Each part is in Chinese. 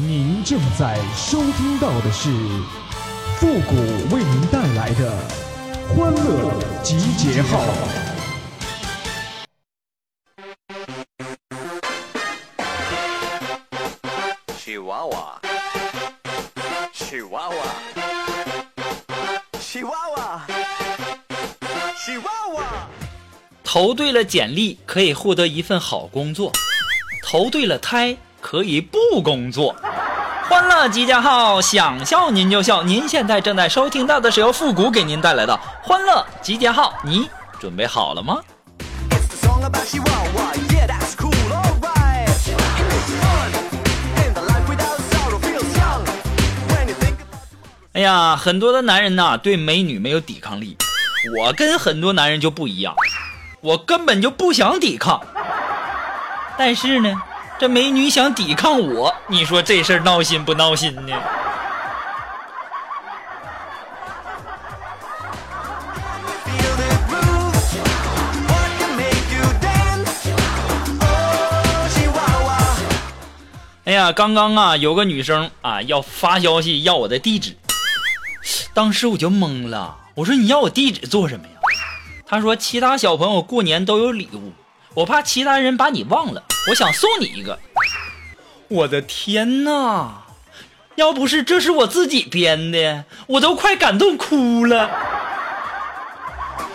您正在收听到的是复古为您带来的欢乐集结号。chihuahua chihuahua chihuahua chihuahua 投对了简历可以获得一份好工作，投对了胎可以不工作。欢乐集结号想笑您就笑。您现在正在收听到的是由复古给您带来的欢乐集结号你准备好了吗？哎呀很多的男人呐对美女没有抵抗力。我跟很多男人就不一样我根本就不想抵抗。但是呢这美女想抵抗我，你说这事儿闹心不闹心呢？哎呀，刚刚啊，有个女生啊要发消息要我的地址，当时我就懵了。我说你要我地址做什么呀？她说其他小朋友过年都有礼物，我怕其他人把你忘了，我想送你一个。我的天哪！要不是这是我自己编的，我都快感动哭了。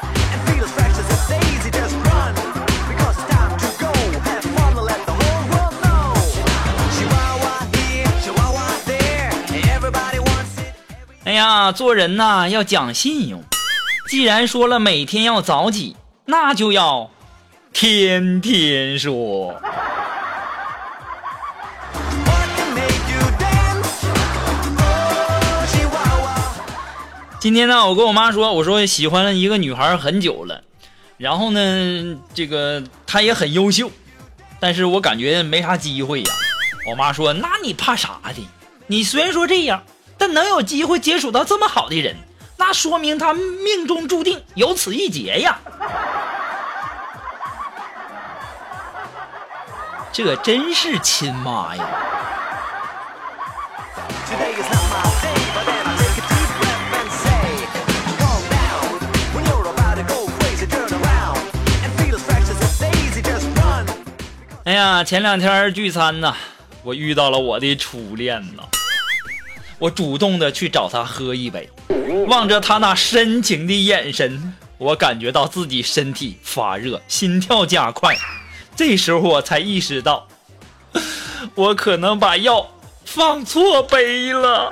and feel as fresh as a daisy just run because it's time to go have fun and let the whole world know chihuahua here chihuahua there everybody wants it 哎呀，做人呐要讲信用。既然说了每天要早起，那就要天天说。今天呢，我跟我妈说，我说喜欢了一个女孩很久了，然后呢，这个她也很优秀，但是我感觉没啥机会呀。我妈说，那你怕啥的？你虽然说这样，但能有机会接触到这么好的人，那说明他命中注定有此一劫呀。这真是亲妈呀。哎呀前两天聚餐呢我遇到了我的初恋呢我主动的去找他喝一杯望着他那深情的眼神我感觉到自己身体发热心跳加快。这时候我才意识到，我可能把药放错杯了。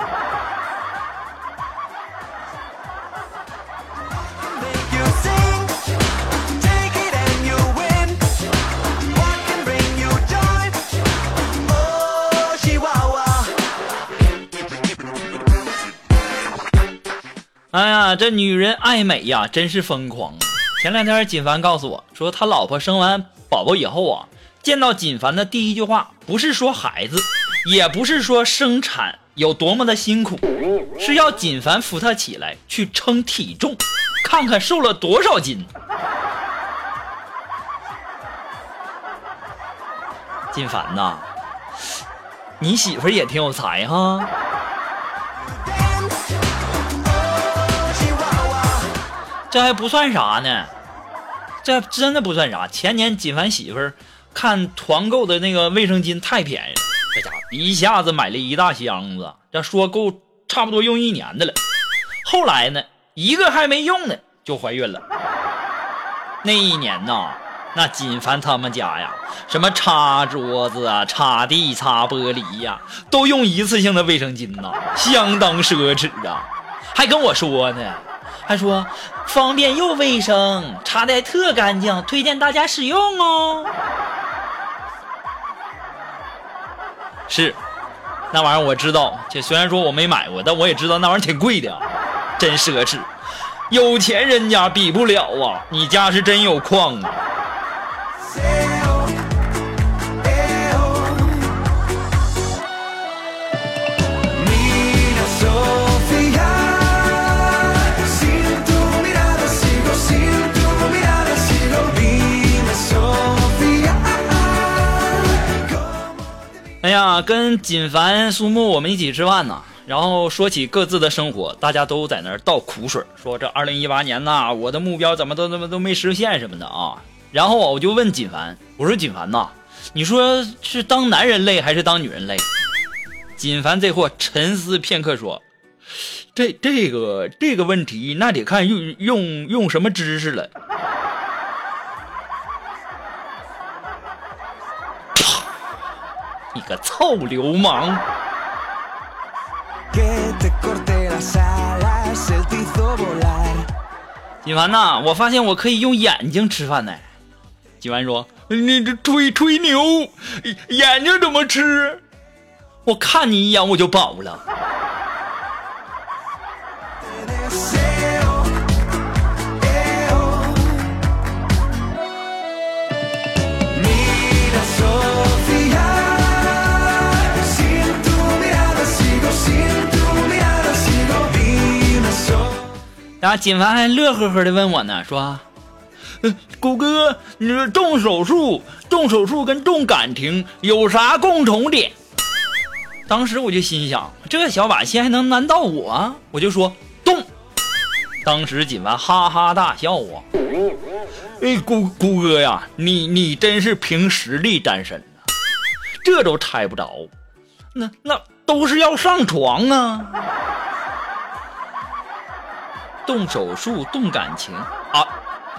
哎呀，这女人爱美呀，真是疯狂！前两天，锦凡告诉我说，他老婆生完。宝宝以后啊，见到锦凡的第一句话不是说孩子，也不是说生产有多么的辛苦，是要锦凡扶他起来去称体重，看看瘦了多少斤。锦凡呐，你媳妇也挺有才哈。这还不算啥呢，这真的不算啥。前年锦凡媳妇儿看团购的那个卫生巾太便宜了，这家伙一下子买了一大箱子，这说够差不多用一年的了。后来呢，一个还没用呢，就怀孕了。那一年呐，那锦凡他们家呀，什么擦桌子啊、擦地、擦玻璃呀，都用一次性的卫生巾呐，相当奢侈啊。还跟我说呢，还说方便又卫生，擦的特干净，推荐大家使用哦。是，那玩意儿我知道，这虽然说我没买过，但我也知道那玩意儿挺贵的，真奢侈。有钱人家比不了啊，你家是真有矿啊。哎呀，跟锦凡、苏木我们一起吃饭呢，然后说起各自的生活，大家都在那儿倒苦水，说这二零一八年呐，我的目标怎么都怎么都没实现什么的啊。然后我就问锦凡，我说锦凡呐，你说是当男人累还是当女人累？锦凡这货沉思片刻说，这这个这个问题那得看用用用什么知识了。你个臭流氓.锦凡呐，我发现我可以用眼睛吃饭呢。金凡说：“你这吹吹牛，眼睛怎么吃？我看你一眼我就饱了。然后锦凡还乐呵呵的问我呢，说：“呃谷歌，你说动手术，动手术跟动感情有啥共同点？”当时我就心想，这小把戏还能难到我？我就说动。当时锦凡哈哈大笑啊！哎，谷谷歌呀，你你真是凭实力单身啊，这都猜不着，那那都是要上床啊！动手术动感情。啊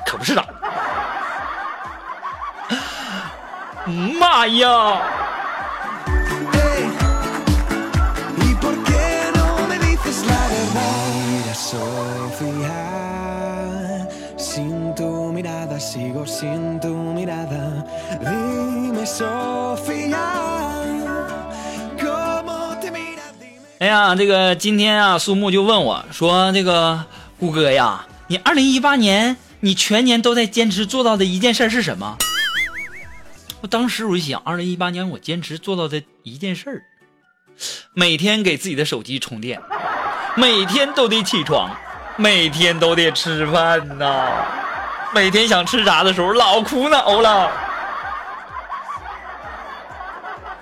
可不是的。妈呀。哎呀这个今天啊苏木就问我说这个谷歌呀，你二零一八年你全年都在坚持做到的一件事是什么？”我当时我就想，二零一八年我坚持做到的一件事儿，每天给自己的手机充电，每天都得起床，每天都得吃饭呐，每天想吃啥的时候老苦恼了。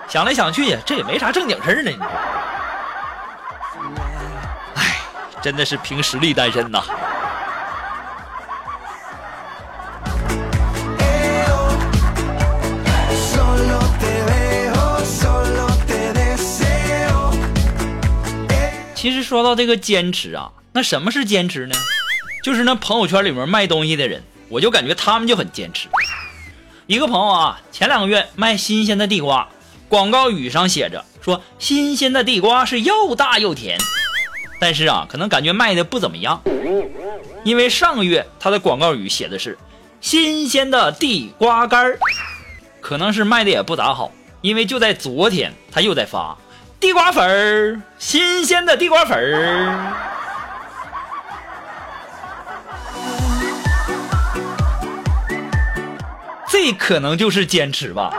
想来想去，这也没啥正经事儿呢。真的是凭实力单身呐。其实说到这个坚持啊，那什么是坚持呢？就是那朋友圈里面卖东西的人，我就感觉他们就很坚持。一个朋友啊，前两个月卖新鲜的地瓜，广告语上写着说新鲜的地瓜是又大又甜，但是啊，可能感觉卖的不怎么样，因为上个月他的广告语写的是新鲜的地瓜干儿，可能是卖的也不咋好，因为就在昨天他又在发地瓜粉儿，新鲜的地瓜粉儿。这可能就是坚持吧。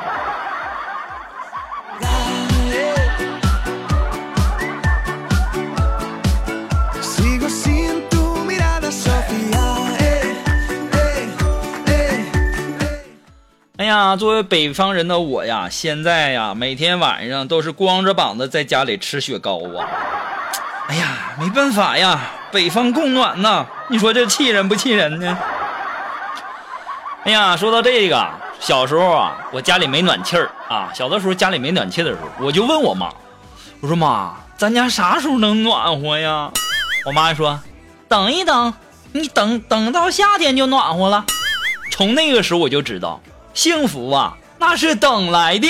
作为北方人的我呀，现在呀，每天晚上都是光着膀子在家里吃雪糕啊。哎呀，没办法呀，北方供暖呐，你说这气人不气人呢？哎呀，说到这个，小时候啊，我家里没暖气儿啊，小的时候家里没暖气的时候，我就问我妈，我说妈，咱家啥时候能暖和呀？我妈说，等一等，你等等到夏天就暖和了。从那个时候我就知道，幸福啊，那是等来的。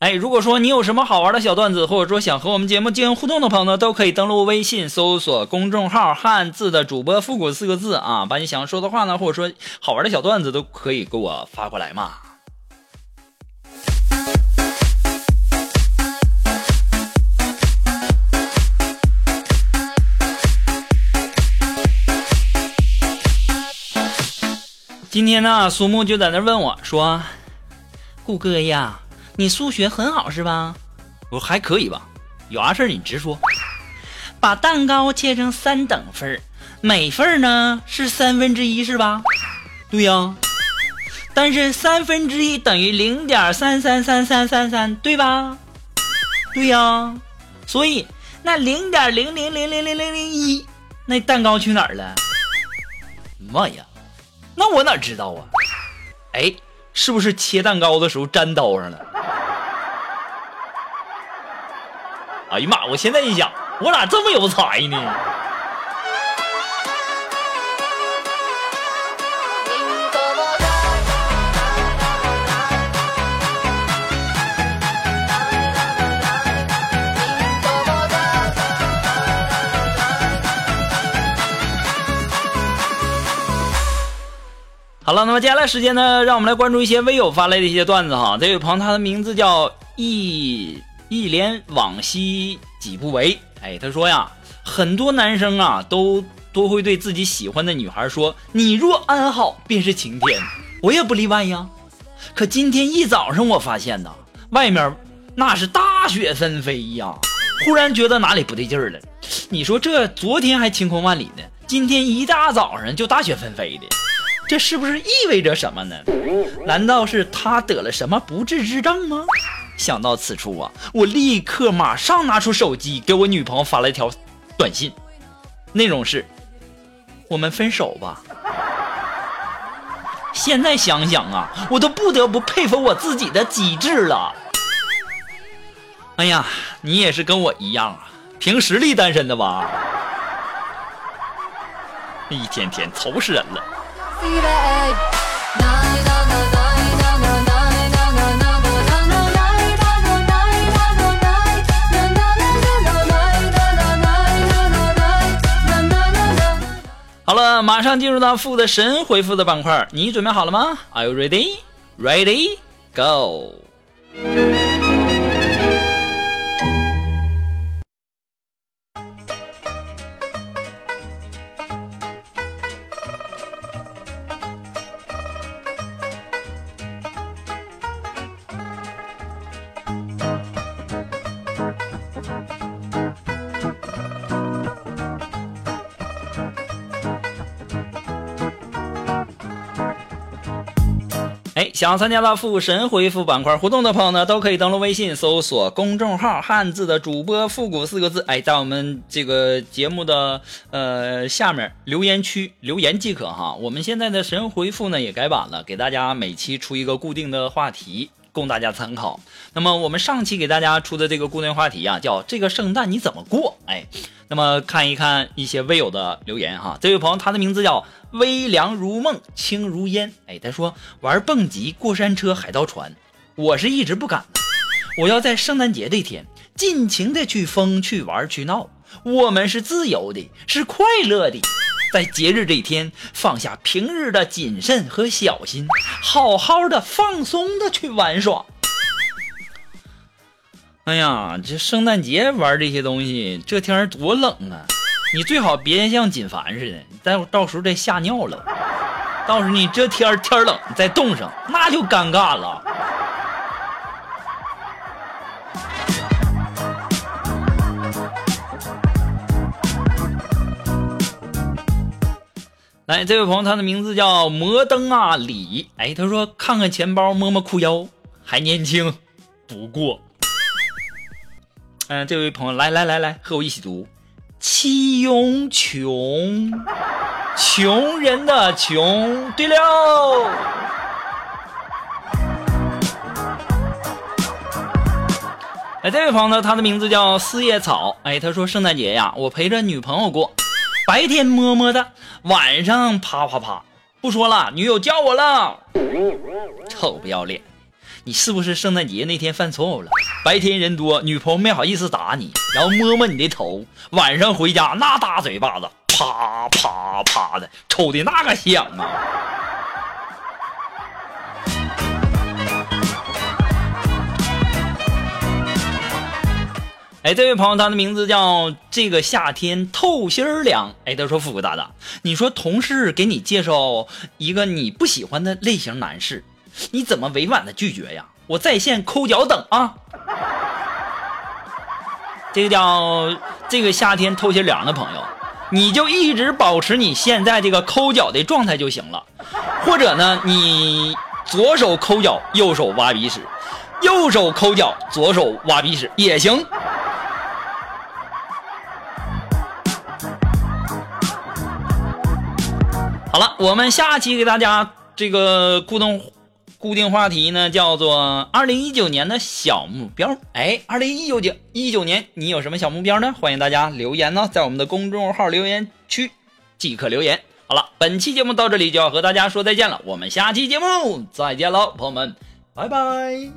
哎，如果说你有什么好玩的小段子，或者说想和我们节目进行互动的朋友呢，都可以登录微信搜索公众号汉字的主播复古四个字啊，把你想说的话呢，或者说好玩的小段子都可以给我发过来嘛。今天呢，苏木就在那问我说，顾哥呀。你数学很好是吧？”我说还可以吧，有啥事儿你直说。把蛋糕切成三等份儿，每份儿呢是三分之一是吧？对呀。但是三分之一等于零点三三三三三三，对吧？对呀。所以那零点零零零零零零零一，那蛋糕去哪儿了？妈呀！那我哪知道啊？哎，是不是切蛋糕的时候粘刀上了？哎呀妈！我现在一想，我咋这么有才呢？好了，那么接下来时间呢，让我们来关注一些微友发来的一些段子哈。这位朋友，他的名字叫一一连往昔几不为。哎，他说呀，很多男生啊，都都会对自己喜欢的女孩说：“你若安好，便是晴天。”我也不例外呀。可今天一早上，我发现呐，外面那是大雪纷飞呀，忽然觉得哪里不对劲儿了。你说这昨天还晴空万里呢，今天一大早上就大雪纷飞的。这是不是意味着什么呢？难道是他得了什么不治之症吗？想到此处啊，我立刻马上拿出手机给我女朋友发了一条短信，内容是：我们分手吧。现在想想啊，我都不得不佩服我自己的机智了。哎呀，你也是跟我一样啊，凭实力单身的吧？一天天愁死人了。好了，马上进入到负的神回复的板块，你准备好了吗？Are you ready? Ready? Go! 哎，想要参加到复神回复板块互动的朋友呢，都可以登录微信搜索公众号“汉字的主播复古”四个字。哎，在我们这个节目的呃下面留言区留言即可哈。我们现在的神回复呢也改版了，给大家每期出一个固定的话题。供大家参考。那么我们上期给大家出的这个固定话题啊，叫这个圣诞你怎么过？哎，那么看一看一些微友的留言哈。这位朋友他的名字叫微凉如梦，轻如烟。哎，他说玩蹦极、过山车、海盗船，我是一直不敢的。我要在圣诞节这天尽情的去疯、去玩、去闹。我们是自由的，是快乐的。在节日这一天，放下平日的谨慎和小心，好好的放松的去玩耍。哎呀，这圣诞节玩这些东西，这天多冷啊！你最好别像锦凡似的，待会到时候再吓尿了。到时候你这天天冷再冻上，那就尴尬了。来，这位朋友，他的名字叫摩登啊李。哎，他说看看钱包，摸摸裤腰，还年轻，不过。嗯，这位朋友，来来来来，和我一起读：七庸穷，穷人的穷。对了，哎，这位朋友呢，他的名字叫四叶草。哎，他说圣诞节呀，我陪着女朋友过。白天么么哒，晚上啪啪啪。不说了，女友叫我了。臭不要脸，你是不是圣诞节那天犯错误了？白天人多，女朋友没好意思打你，然后摸摸你的头。晚上回家那大嘴巴子，啪啪啪的，抽的那个响啊！哎，这位朋友，他的名字叫这个夏天透心儿凉。哎，他说：“富贵大大，你说同事给你介绍一个你不喜欢的类型男士，你怎么委婉的拒绝呀？我在线抠脚等啊。”这个叫这个夏天透心凉的朋友，你就一直保持你现在这个抠脚的状态就行了，或者呢，你左手抠脚，右手挖鼻屎，右手抠脚，左手挖鼻屎也行。好了，我们下期给大家这个固定固定话题呢，叫做二零一九年的小目标。哎，二零一九年一九年你有什么小目标呢？欢迎大家留言呢，在我们的公众号留言区即可留言。好了，本期节目到这里就要和大家说再见了，我们下期节目再见喽，朋友们，拜拜。